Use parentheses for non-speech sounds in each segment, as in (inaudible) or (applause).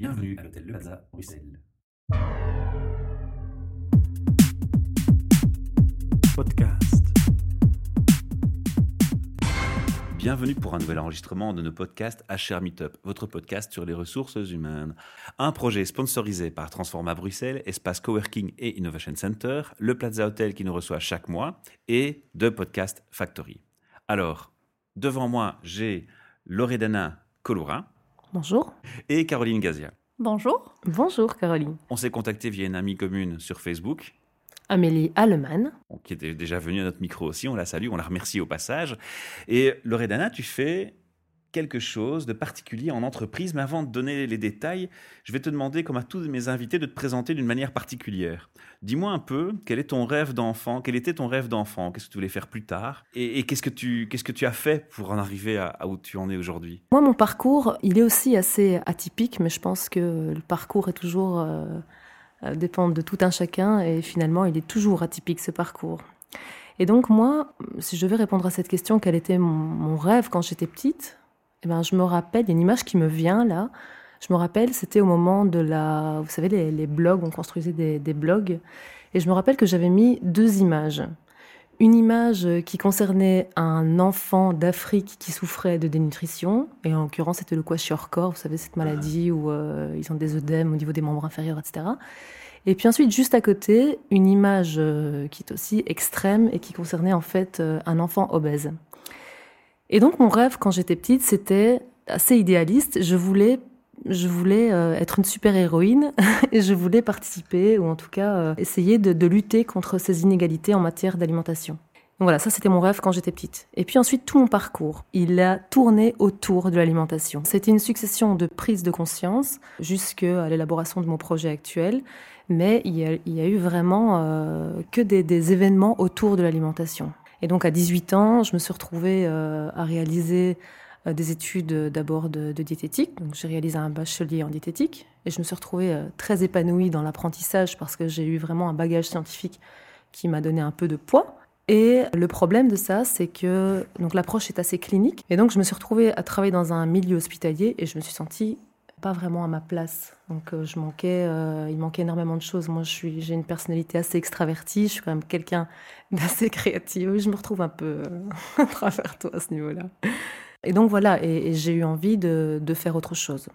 Bienvenue à l'hôtel Le Plaza, Bruxelles. Podcast. Bienvenue pour un nouvel enregistrement de nos podcasts HR Meetup, votre podcast sur les ressources humaines. Un projet sponsorisé par Transforma Bruxelles, Espace Coworking et Innovation Center, le Plaza Hotel qui nous reçoit chaque mois et de Podcast Factory. Alors, devant moi, j'ai Loredana Colura Bonjour. et Caroline Gazia. Bonjour. Bonjour Caroline. On s'est contacté via une amie commune sur Facebook, Amélie Allemann. qui était déjà venue à notre micro aussi. On la salue, on la remercie au passage. Et Loredana, tu fais quelque chose de particulier en entreprise, mais avant de donner les détails, je vais te demander, comme à tous mes invités, de te présenter d'une manière particulière. Dis-moi un peu, quel est ton rêve d'enfant? Quel était ton rêve d'enfant? Qu'est-ce que tu voulais faire plus tard? Et, qu'est-ce que tu qu'est-ce que tu as fait pour en arriver à, où tu en es aujourd'hui? Moi, mon parcours, il est aussi assez atypique, mais je pense que le parcours est toujours euh, euh, dépend de tout un chacun et finalement, il est toujours atypique ce parcours. Et donc moi, si je devais répondre à cette question, quel était mon rêve quand j'étais petite Eh ben, je me rappelle, il y a une image qui me vient là. Je me rappelle, c'était au moment de la, vous savez, les, blogs, on construisait des, blogs, et je me rappelle que j'avais mis deux images. Une image qui concernait un enfant d'Afrique qui souffrait de dénutrition, et en l'occurrence c'était le kwashiorkor, vous savez cette maladie où euh, ils ont des œdèmes au niveau des membres inférieurs, etc. Et puis ensuite, juste à côté, une image euh, qui est aussi extrême et qui concernait en fait euh, un enfant obèse. Et donc mon rêve quand j'étais petite, c'était assez idéaliste. Je voulais, je voulais euh, être une super héroïne (laughs) et je voulais participer ou en tout cas euh, essayer de, lutter contre ces inégalités en matière d'alimentation. Voilà, ça c'était mon rêve quand j'étais petite. Et puis ensuite, tout mon parcours, il a tourné autour de l'alimentation. C'était une succession de prises de conscience jusqu'à l'élaboration de mon projet actuel, mais il y a, eu vraiment euh, que des événements autour de l'alimentation. Et donc à 18 ans, je me suis retrouvée euh, à réaliser euh, des études euh, d'abord de, diététique. Donc j'ai réalisé un bachelier en diététique et je me suis retrouvée très épanouie dans l'apprentissage parce que j'ai eu vraiment un bagage scientifique qui m'a donné un peu de poids. Et le problème de ça, c'est que l'approche est assez clinique. Et donc je me suis retrouvée à travailler dans un milieu hospitalier et je me suis sentie pas vraiment à ma place. Donc euh, je manquais, euh, il manquait énormément de choses. Moi, je suis, j'ai une personnalité assez extravertie. Je suis quand même quelqu'un (laughs) d'assez créatif. Je me retrouve un peu euh, (laughs) à travers toi à ce niveau-là. Et donc voilà, et, j'ai eu envie de, faire autre chose.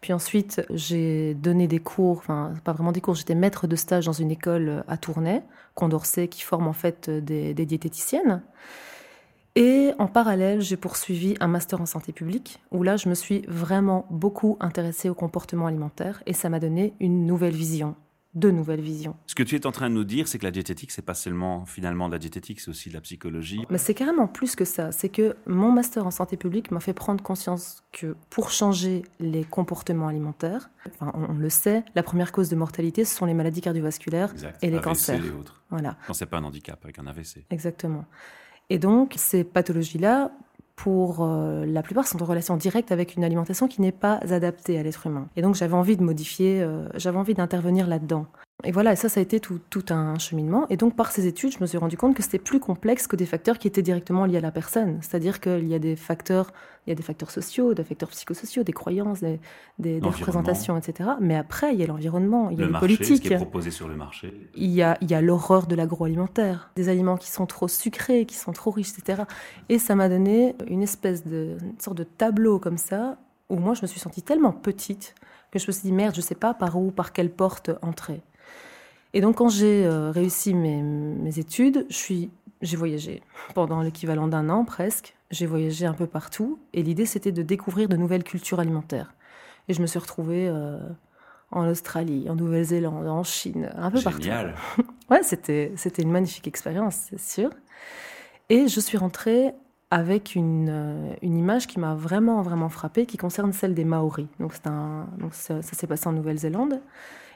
Puis ensuite, j'ai donné des cours, enfin pas vraiment des cours, j'étais maître de stage dans une école à Tournai, Condorcet, qui forme en fait des diététiciennes. Et en parallèle, j'ai poursuivi un master en santé publique, où là, je me suis vraiment beaucoup intéressée au comportement alimentaire, et ça m'a donné une nouvelle vision, deux nouvelles visions. Ce que tu es en train de nous dire, c'est que la diététique, c'est pas seulement finalement de la diététique, c'est aussi de la psychologie. Mais c'est carrément plus que ça. C'est que mon master en santé publique m'a fait prendre conscience que pour changer les comportements alimentaires, enfin, on, on le sait, la première cause de mortalité, ce sont les maladies cardiovasculaires Exact. et les AVC cancers. et autres. Voilà, Quand c'est pas un handicap avec un AVC. exactement. Et donc, ces pathologies-là, pour euh, la plupart, sont en relation directe avec une alimentation qui n'est pas adaptée à l'être humain. Et donc, j'avais envie de modifier, euh, j'avais envie d'intervenir là-dedans. Et voilà, et ça, ça a été tout, tout un cheminement. Et donc, par ces études, je me suis rendu compte que c'était plus complexe que des facteurs qui étaient directement liés à la personne. C'est-à-dire qu'il y a des facteurs, il y a des facteurs sociaux, des facteurs psychosociaux, des croyances, des, des, des L'environnement. représentations, etc. Mais après, il y a l'environnement, il y a le les politiques. qui est proposé sur le marché. Il y a, il y a l'horreur de l'agroalimentaire, des aliments qui sont trop sucrés, qui sont trop riches, etc. Et ça m'a donné une espèce de une sorte de tableau comme ça, où moi je me suis sentie tellement petite que je me suis dit merde, je sais pas par où, par quelle porte entrer. Et donc quand j'ai euh, réussi mes, mes études, je suis, j'ai voyagé pendant l'équivalent d'un an presque. J'ai voyagé un peu partout et l'idée c'était de découvrir de nouvelles cultures alimentaires. Et je me suis retrouvée euh, en Australie, en Nouvelle-Zélande, en Chine, un peu partout. Génial. (laughs) Ouais, c'était, c'était une magnifique expérience, c'est sûr. Et je suis rentrée avec une, euh, une image qui m'a vraiment, vraiment frappée, qui concerne celle des Maoris. Donc, c'est un, donc ça, ça s'est passé en Nouvelle-Zélande.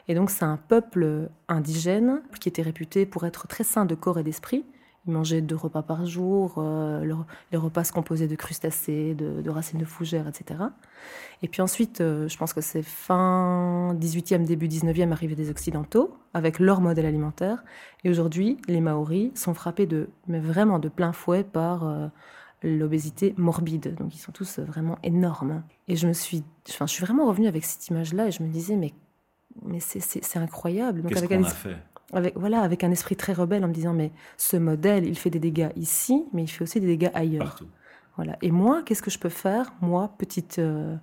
Et donc, c'est un peuple indigène qui était réputé pour être très sain de corps et d'esprit. Ils mangeaient deux repas par jour, euh, les repas se composaient de crustacés, de, de racines de fougères, etc. Et puis ensuite, euh, je pense que c'est fin 18e, début 19e, arrivée des Occidentaux, avec leur modèle alimentaire. Et aujourd'hui, les Maoris sont frappés de, mais vraiment de plein fouet par euh, l'obésité morbide. Donc ils sont tous vraiment énormes. Et je me suis, enfin, je suis vraiment revenue avec cette image-là et je me disais, mais, mais c'est incroyable. Qu'est-ce qu'on a fait? avec, voilà, avec un esprit très rebelle en me disant, mais ce modèle, il fait des dégâts ici, mais il fait aussi des dégâts ailleurs. Partout. Voilà. Et moi, qu'est-ce que je peux faire, moi, petite, euh,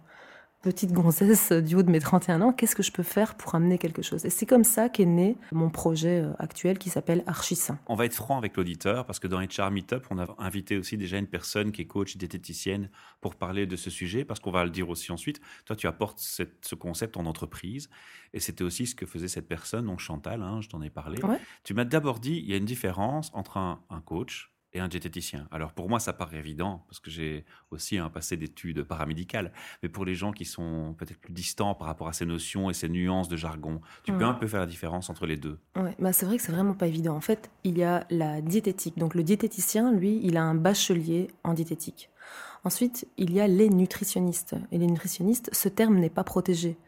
petite gonzesse du haut de mes 31 ans, qu'est-ce que je peux faire pour amener quelque chose? Et c'est comme ça qu'est né mon projet euh, actuel qui s'appelle Archisain. On va être franc avec l'auditeur parce que dans HR Meetup, on a invité aussi déjà une personne qui est coach diététicienne pour parler de ce sujet parce qu'on va le dire aussi ensuite. Toi, tu apportes ce concept en entreprise et c'était aussi ce que faisait cette personne, donc Chantal, hein, je t'en ai parlé. Tu m'as d'abord dit il y a une différence entre un, un coach et un diététicien. Alors pour moi, ça paraît évident, parce que j'ai aussi un passé d'études paramédicales, mais pour les gens qui sont peut-être plus distants par rapport à ces notions et ces nuances de jargon, tu peux un peu faire la différence entre les deux ouais, bah C'est vrai que c'est vraiment pas évident. En fait, il y a la diététique. Donc le diététicien, lui, il a un bachelier en diététique. Ensuite, il y a les nutritionnistes. Et les nutritionnistes, ce terme n'est pas protégé.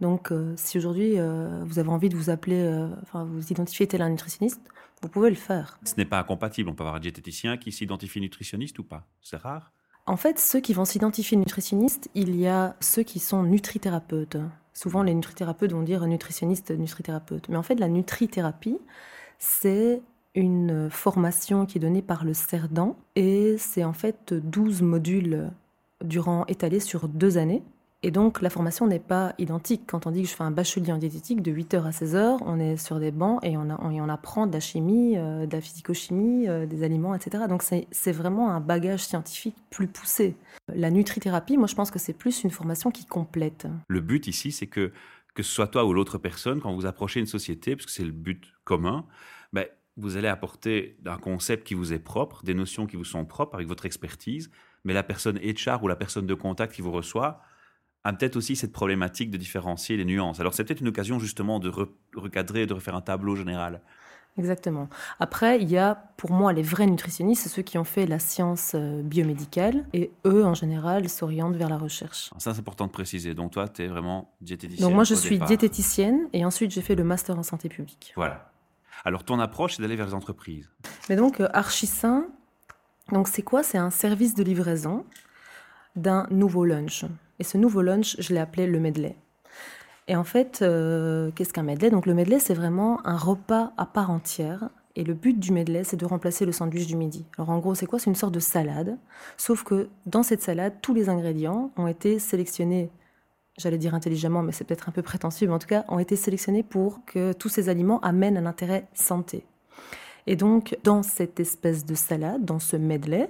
Donc, euh, si aujourd'hui euh, vous avez envie de vous appeler, euh, enfin, vous identifiez tel un nutritionniste, vous pouvez le faire. Ce n'est pas incompatible. On peut avoir un diététicien qui s'identifie nutritionniste ou pas. C'est rare. En fait, ceux qui vont s'identifier nutritionniste, il y a ceux qui sont nutrithérapeutes. Souvent, les nutrithérapeutes vont dire nutritionniste, nutrithérapeute. Mais en fait, la nutrithérapie, c'est une formation qui est donnée par le CERDAN et c'est en fait 12 modules durant étalés sur deux années et donc, la formation n'est pas identique. Quand on dit que je fais un bachelier en diététique de 8h à 16h, on est sur des bancs et on, apprend de la chimie, euh, de la physico-chimie, euh, des aliments, etc. Donc, c'est vraiment un bagage scientifique plus poussé. La nutrithérapie, moi, je pense que c'est plus une formation qui complète. Le but ici, c'est que, que ce soit toi ou l'autre personne, quand vous approchez une société, parce que c'est le but commun, ben, vous allez apporter un concept qui vous est propre, des notions qui vous sont propres avec votre expertise, mais la personne HR ou la personne de contact qui vous reçoit, a peut-être aussi cette problématique de différencier les nuances. Alors c'est peut-être une occasion justement de recadrer, de refaire un tableau général. Exactement. Après, il y a pour moi les vrais nutritionnistes, c'est ceux qui ont fait la science euh, biomédicale et eux, en général, s'orientent vers la recherche. Ça, c'est important de préciser. Donc toi, tu es vraiment diététicienne. Donc moi, je suis diététicienne et ensuite j'ai fait le master en santé publique. Voilà. Alors ton approche, c'est d'aller vers les entreprises. Mais donc, euh, Archisain, donc c'est quoi? C'est un service de livraison d'un nouveau lunch. Et ce nouveau lunch, je l'ai appelé le medley. Et en fait, euh, qu'est-ce qu'un medley? Donc le medley, c'est vraiment un repas à part entière. Et le but du medley, c'est de remplacer le sandwich du midi. Alors en gros, c'est quoi? C'est une sorte de salade. Sauf que dans cette salade, tous les ingrédients ont été sélectionnés, j'allais dire intelligemment, mais c'est peut-être un peu prétentieux, mais en tout cas, ont été sélectionnés pour que tous ces aliments amènent un intérêt santé. Et donc, dans cette espèce de salade, dans ce medley,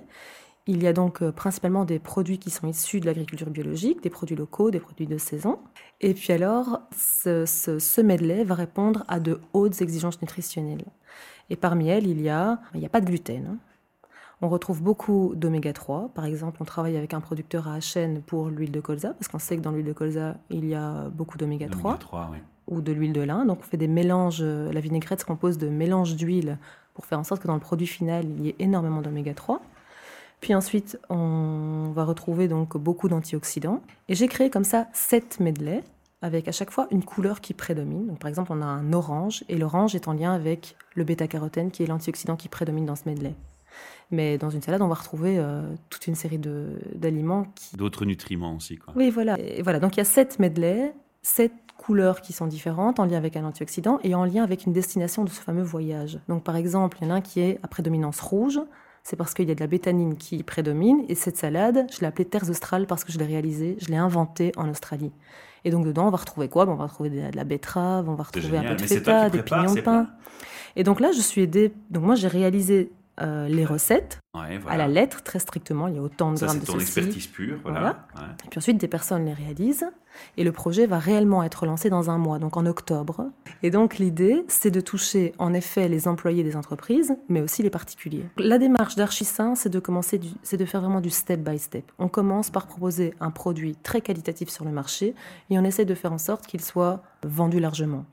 il y a donc euh, principalement des produits qui sont issus de l'agriculture biologique, des produits locaux, des produits de saison. Et puis alors, ce, medley va répondre à de hautes exigences nutritionnelles. Et parmi elles, il y a, il n'y a pas de gluten. Hein. On retrouve beaucoup d'oméga 3. Par exemple, on travaille avec un producteur à chaîne pour l'huile de colza, parce qu'on sait que dans l'huile de colza, il y a beaucoup d'oméga 3. Ou de l'huile de lin. Donc on fait des mélanges. La vinaigrette se compose de mélanges d'huile pour faire en sorte que dans le produit final, il y ait énormément d'oméga 3. Puis ensuite, on va retrouver donc beaucoup d'antioxydants. Et j'ai créé comme ça sept medley avec à chaque fois une couleur qui prédomine. Donc par exemple, on a un orange et l'orange est en lien avec le bêta-carotène qui est l'antioxydant qui prédomine dans ce medley. Mais dans une salade, on va retrouver euh, toute une série d'aliments qui... D'autres nutriments aussi, quoi. Oui, voilà. Et voilà, donc il y a sept medley, sept couleurs qui sont différentes en lien avec un antioxydant et en lien avec une destination de ce fameux voyage. Donc par exemple, il y en a un qui est à prédominance rouge, c'est parce qu'il y a de la bétanine qui prédomine. Et cette salade, je l'ai appelée Terres australes parce que je l'ai réalisée, je l'ai inventée en Australie. Et donc dedans, on va retrouver quoi? On va retrouver de la betterave, on va retrouver un peu de feta, des pignons de pain. Et donc là, je suis aidée. Donc moi, j'ai réalisé euh, les recettes à la lettre, très strictement. Il y a autant de grammes de c'est ton expertise pure. Voilà. Et puis ensuite, des personnes les réalisent. Et le projet va réellement être lancé dans un mois, donc en octobre. Et donc l'idée, c'est de toucher en effet les employés des entreprises, mais aussi les particuliers. La démarche d'Archisain, c'est de commencer, c'est de faire vraiment du step by step. On commence par proposer un produit très qualitatif sur le marché et on essaie de faire en sorte qu'il soit vendu largement.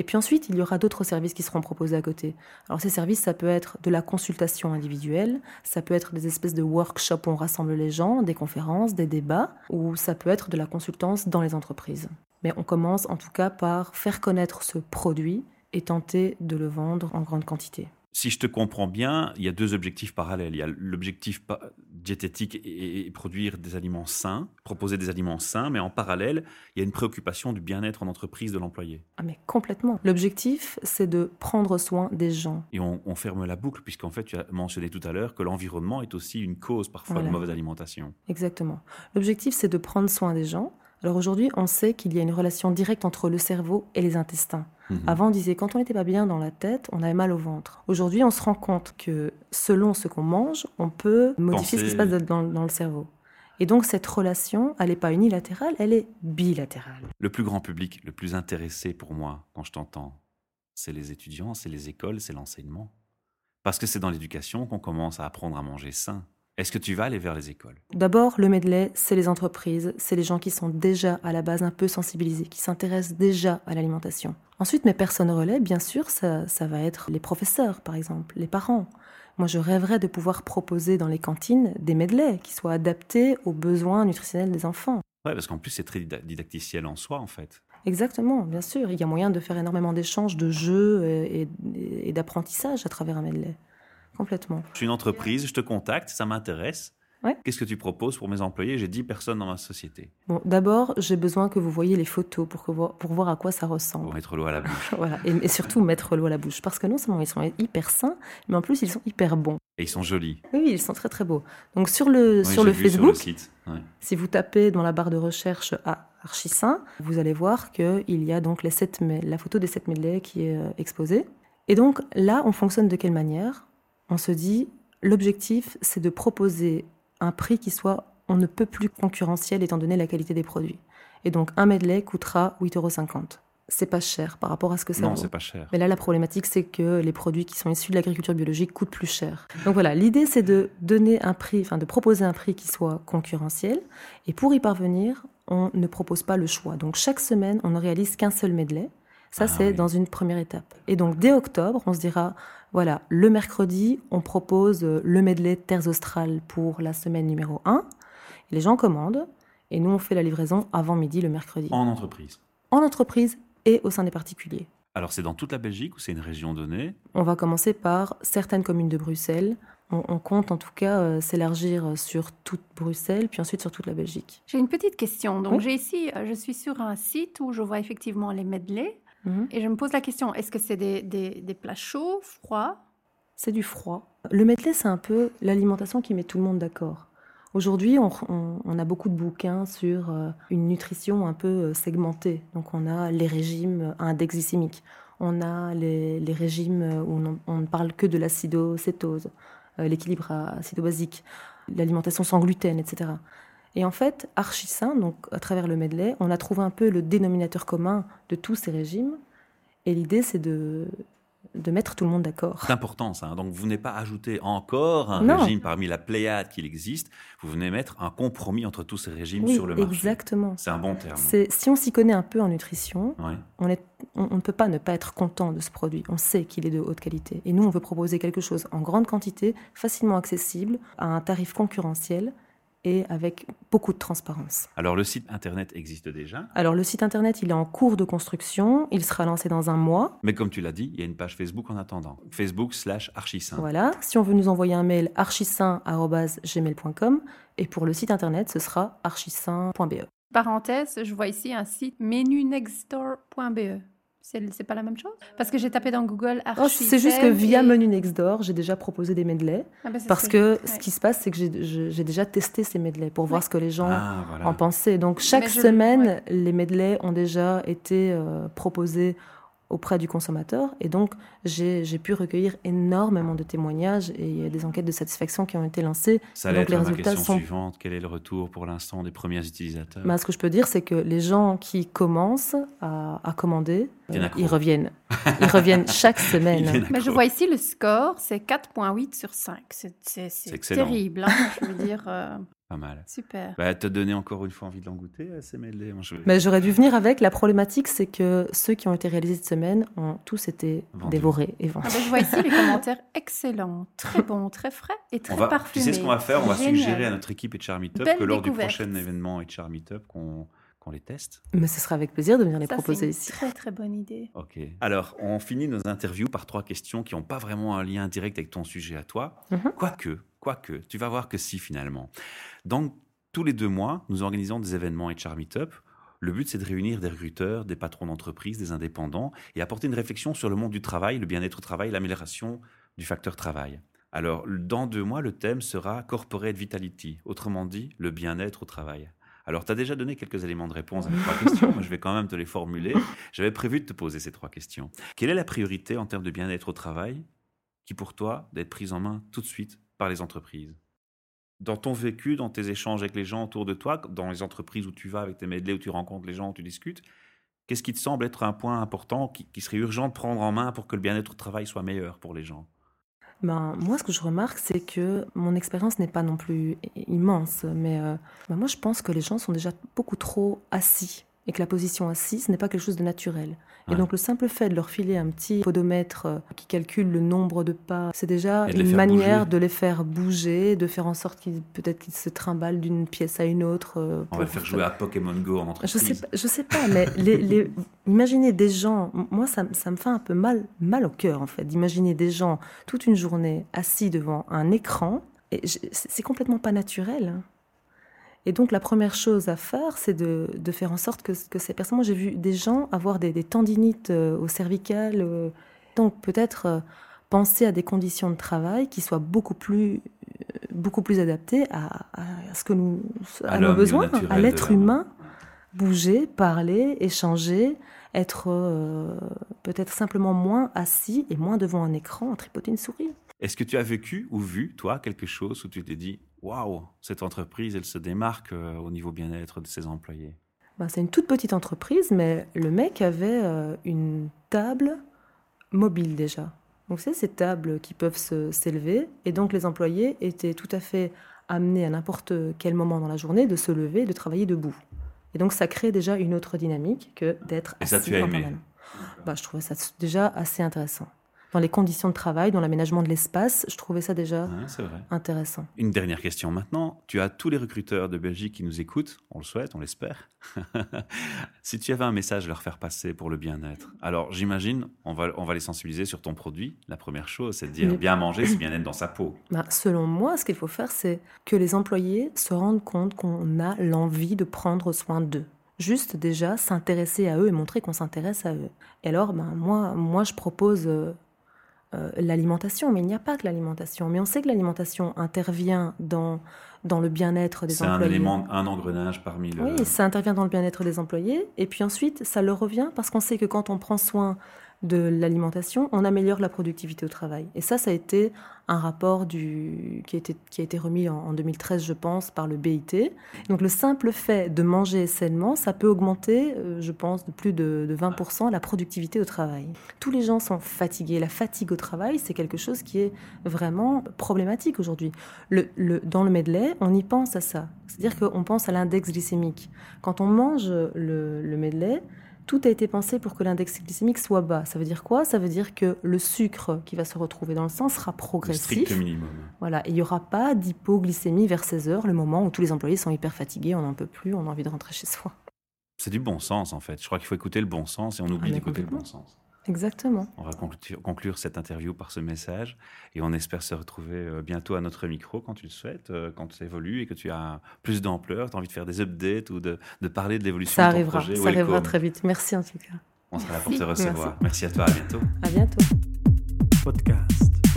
Et puis ensuite, il y aura d'autres services qui seront proposés à côté. Alors ces services, ça peut être de la consultation individuelle, ça peut être des espèces de workshops où on rassemble les gens, des conférences, des débats, ou ça peut être de la consultance dans les entreprises. Mais on commence en tout cas par faire connaître ce produit et tenter de le vendre en grande quantité. Si je te comprends bien, il y a deux objectifs parallèles. Il y a l'objectif diététique et, produire des aliments sains, proposer des aliments sains, mais en parallèle, il y a une préoccupation du bien-être en entreprise de l'employé. Ah mais complètement. L'objectif, c'est de prendre soin des gens. Et on, ferme la boucle, puisqu'en fait, tu as mentionné tout à l'heure que l'environnement est aussi une cause parfois de mauvaise alimentation. Exactement. L'objectif, c'est de prendre soin des gens. Alors aujourd'hui, on sait qu'il y a une relation directe entre le cerveau et les intestins. Mhm. Avant, on disait quand on n'était pas bien dans la tête, on avait mal au ventre. Aujourd'hui, on se rend compte que selon ce qu'on mange, on peut modifier ce qui se passe dans, dans le cerveau. Et donc cette relation, elle n'est pas unilatérale, elle est bilatérale. Le plus grand public, le plus intéressé pour moi, quand je t'entends, c'est les étudiants, c'est les écoles, c'est l'enseignement. Parce que c'est dans l'éducation qu'on commence à apprendre à manger sain. Est-ce que tu vas aller vers les écoles? D'abord, le medley, c'est les entreprises, c'est les gens qui sont déjà à la base un peu sensibilisés, qui s'intéressent déjà à l'alimentation. Ensuite, mes personnes relais, bien sûr, ça, va être les professeurs, par exemple, les parents. Moi, je rêverais de pouvoir proposer dans les cantines des medleys qui soient adaptés aux besoins nutritionnels des enfants. Oui, parce qu'en plus, c'est très didacticiel en soi, en fait. Exactement, bien sûr. Il y a moyen de faire énormément d'échanges, de jeux et, et d'apprentissage à travers un medley complètement. Je suis une entreprise, je te contacte, ça m'intéresse. Qu'est-ce que tu proposes pour mes employés? J'ai 10 personnes dans ma société. Bon, d'abord, j'ai besoin que vous voyez les photos pour, que, pour voir à quoi ça ressemble. Pour mettre l'eau à la bouche. (laughs) voilà, et, surtout mettre l'eau à la bouche. Parce que non seulement ils sont hyper sains, mais en plus ils sont hyper bons. Et ils sont jolis. Oui, ils sont très très beaux. Donc sur le, sur le Facebook, si vous tapez dans la barre de recherche à Archisain, vous allez voir qu'il y a donc les 7, la photo des 7 medley qui est euh, exposée. Et donc là, on fonctionne de quelle manière? On se dit, l'objectif, c'est de proposer un prix qui soit on ne peut plus concurrentiel étant donné la qualité des produits. Et donc, un medley coûtera 8,50 euros. C'est pas cher par rapport à ce que ça non, c'est pas cher. Mais là, la problématique, c'est que les produits qui sont issus de l'agriculture biologique coûtent plus cher. Donc voilà, l'idée, c'est de donner un prix, enfin, de proposer un prix qui soit concurrentiel. Et pour y parvenir, on ne propose pas le choix. Donc chaque semaine, on ne réalise qu'un seul medley. Ça, ah c'est dans une première étape. Et donc, dès octobre, on se dira, voilà, le mercredi, on propose euh, le medley Terres australes pour la semaine numéro 1. Les gens commandent et nous, on fait la livraison avant midi le mercredi. En entreprise En entreprise et au sein des particuliers. Alors, c'est dans toute la Belgique ou c'est une région donnée? On va commencer par certaines communes de Bruxelles. On, compte en tout cas euh, s'élargir sur toute Bruxelles, puis ensuite sur toute la Belgique. J'ai une petite question. Donc, j'ai ici, euh, je suis sur un site où je vois effectivement les medleys. Mhm. Et je me pose la question, est-ce que c'est des, des, plats chauds, froids? C'est du froid. Le medley, c'est un peu l'alimentation qui met tout le monde d'accord. Aujourd'hui, on, on, a beaucoup de bouquins sur euh, une nutrition un peu euh, segmentée. Donc, on a les régimes à index glycémique, on a les, les régimes où on, ne parle que de l'acidocétose, euh, l'équilibre acido-basique, l'alimentation sans gluten, etc. Et en fait, Archisain, donc à travers le medley, on a trouvé un peu le dénominateur commun de tous ces régimes. Et l'idée, c'est de, de mettre tout le monde d'accord. C'est important ça. Hein. Donc vous venez pas ajouter encore un régime parmi la pléiade qu'il existe. Vous venez mettre un compromis entre tous ces régimes sur le marché. Exactement. C'est un bon terme. Si on s'y connaît un peu en nutrition, on, est, on, ne peut pas ne pas être content de ce produit. On sait qu'il est de haute qualité. Et nous, on veut proposer quelque chose en grande quantité, facilement accessible, à un tarif concurrentiel et avec beaucoup de transparence. Alors le site internet existe déjà Alors le site internet, il est en cours de construction, il sera lancé dans un mois. Mais comme tu l'as dit, il y a une page Facebook en attendant. Facebook slash archisain. Voilà, si on veut nous envoyer un mail archisain.gmail.com et pour le site internet, ce sera archisain.be. Parenthèse, je vois ici un site menunextdoor.be. C'est pas la même chose? Parce que j'ai tapé dans Google oh, C'est juste que via Menu Nextdoor, j'ai déjà proposé des medleys. Ah, bah, parce que, ce qui se passe, c'est que j'ai déjà testé ces medleys pour voir ce que les gens ah, en pensaient. Donc chaque semaine, les medleys ont déjà été euh, proposés auprès du consommateur. Et donc, j'ai pu recueillir énormément de témoignages et il y a des enquêtes de satisfaction qui ont été lancées. Ça allait être les résultats question suivante. Quel est le retour pour l'instant des premiers utilisateurs bah, Ce que je peux dire, c'est que les gens qui commencent à, commander, euh, ils reviennent. (laughs) Ils reviennent chaque semaine. Mais je vois ici le score, c'est 4,8 sur 5. C'est terrible, hein, je veux dire. Euh, pas mal. Super. Bah, te donné encore une fois envie de l'en goûter, ces Mais j'aurais dû venir avec. La problématique, c'est que ceux qui ont été réalisés cette semaine ont tous été dévorés et vendus. Ah bah, je vois ici les commentaires excellents, très bons, très frais et très on parfumés. Tu sais ce qu'on va faire? On va suggérer à notre équipe et Top que lors du prochain événement et Top, qu'on qu'on les teste Mais ce sera avec plaisir de venir les proposer une ici. Très très bonne idée. Ok. Alors, on finit nos interviews par trois questions qui n'ont pas vraiment un lien direct avec ton sujet à toi. Mhm. Quoique, quoique, tu vas voir que si finalement. Donc, tous les deux mois, nous organisons des événements HR Meetup. Le but, c'est de réunir des recruteurs, des patrons d'entreprise, des indépendants et apporter une réflexion sur le monde du travail, le bien-être au travail, l'amélioration du facteur travail. Alors, dans deux mois, le thème sera Corporate Vitality, autrement dit, le bien-être au travail. Alors, tu as déjà donné quelques éléments de réponse à mes trois questions, mais je vais quand même te les formuler. J'avais prévu de te poser ces trois questions. Quelle est la priorité en termes de bien-être au travail qui, pour toi, d'être prise en main tout de suite par les entreprises? Dans ton vécu, dans tes échanges avec les gens autour de toi, dans les entreprises où tu vas avec tes medley, où tu rencontres les gens, où tu discutes, qu'est-ce qui te semble être un point important qui, qui serait urgent de prendre en main pour que le bien-être au travail soit meilleur pour les gens? Ben, moi, ce que je remarque, c'est que mon expérience n'est pas non plus immense, mais euh, ben, moi, je pense que les gens sont déjà beaucoup trop assis et que la position assise n'est pas quelque chose de naturel. Et donc le simple fait de leur filer un petit podomètre euh, qui calcule le nombre de pas, c'est déjà une manière de les faire bouger, de faire en sorte qu'ils peut-être qu'ils se trimballent d'une pièce à une autre. Euh, On va faire jouer à Pokémon Go en entreprise. Je sais, je sais pas, mais les, imaginez des gens, moi ça, ça, me fait un peu mal, mal au cœur en fait, d'imaginer des gens toute une journée assis devant un écran. Et c'est complètement pas naturel. Et donc la première chose à faire, c'est de, de, faire en sorte que, que ces personnes, moi j'ai vu des gens avoir des, des tendinites euh, au cervical, euh, donc peut-être euh, penser à des conditions de travail qui soient beaucoup plus, beaucoup plus adaptées à, à ce que nous, à, nos besoins, à l'être humain, bouger, parler, échanger, être peut-être simplement moins assis et moins devant un écran, à tripoter une souris. Est-ce que tu as vécu ou vu, toi, quelque chose où tu t'es dit waouh, cette entreprise, elle se démarque euh, au niveau bien-être de ses employés ben, C'est une toute petite entreprise, mais le mec avait euh, une table mobile déjà. Donc c'est ces tables qui peuvent s'élever, et donc les employés étaient tout à fait amenés à n'importe quel moment dans la journée de se lever, de travailler debout. Et donc ça crée déjà une autre dynamique que d'être assis. Et ça tu as aimé ben, Je trouvais ça déjà assez intéressant dans les conditions de travail, dans l'aménagement de l'espace. Je trouvais ça déjà intéressant. Une dernière question maintenant. Tu as tous les recruteurs de Belgique qui nous écoutent, on le souhaite, on l'espère. (laughs) si tu avais un message à leur faire passer pour le bien-être, alors j'imagine, on va, on va les sensibiliser sur ton produit. La première chose, c'est de dire bien manger, c'est bien être dans sa peau. Bah, selon moi, ce qu'il faut faire, c'est que les employés se rendent compte qu'on a l'envie de prendre soin d'eux juste déjà s'intéresser à eux et montrer qu'on s'intéresse à eux. Et alors, ben, moi, moi, je propose euh, l'alimentation, mais il n'y a pas que l'alimentation. Mais on sait que l'alimentation intervient dans, dans le bien-être des employés. C'est un élément, un engrenage parmi le... Oui, ça intervient dans le bien-être des employés. Et puis ensuite, ça leur revient parce qu'on sait que quand on prend soin de l'alimentation, on améliore la productivité au travail. Et ça, ça a été un rapport qui, a été, qui a été remis en, 2013, je pense, par le BIT. Donc le simple fait de manger sainement, ça peut augmenter, euh, je pense, de plus de, 20% la productivité au travail. Tous les gens sont fatigués. La fatigue au travail, c'est quelque chose qui est vraiment problématique aujourd'hui. Le, dans le medley, on y pense à ça. C'est-à-dire qu'on pense à l'index glycémique. Quand on mange le, le medley, tout a été pensé pour que l'index glycémique soit bas. Ça veut dire quoi? Ça veut dire que le sucre qui va se retrouver dans le sang sera progressif. Le strict minimum. Voilà, il n'y aura pas d'hypoglycémie vers 16 heures, le moment où tous les employés sont hyper fatigués, on n'en peut plus, on a envie de rentrer chez soi. C'est du bon sens en fait. Je crois qu'il faut écouter le bon sens et on oublie ah, d'écouter le bon sens. Exactement. On va conclure cette interview par ce message et on espère se retrouver euh, bientôt à notre micro quand tu le souhaites, euh, quand tu évolues et que tu as plus d'ampleur, tu as envie de faire des updates ou de, parler de l'évolution de ton projet. Ça arrivera très vite. Merci en tout cas. On sera là pour te recevoir. Merci. Merci à toi. À bientôt. À bientôt. Podcast.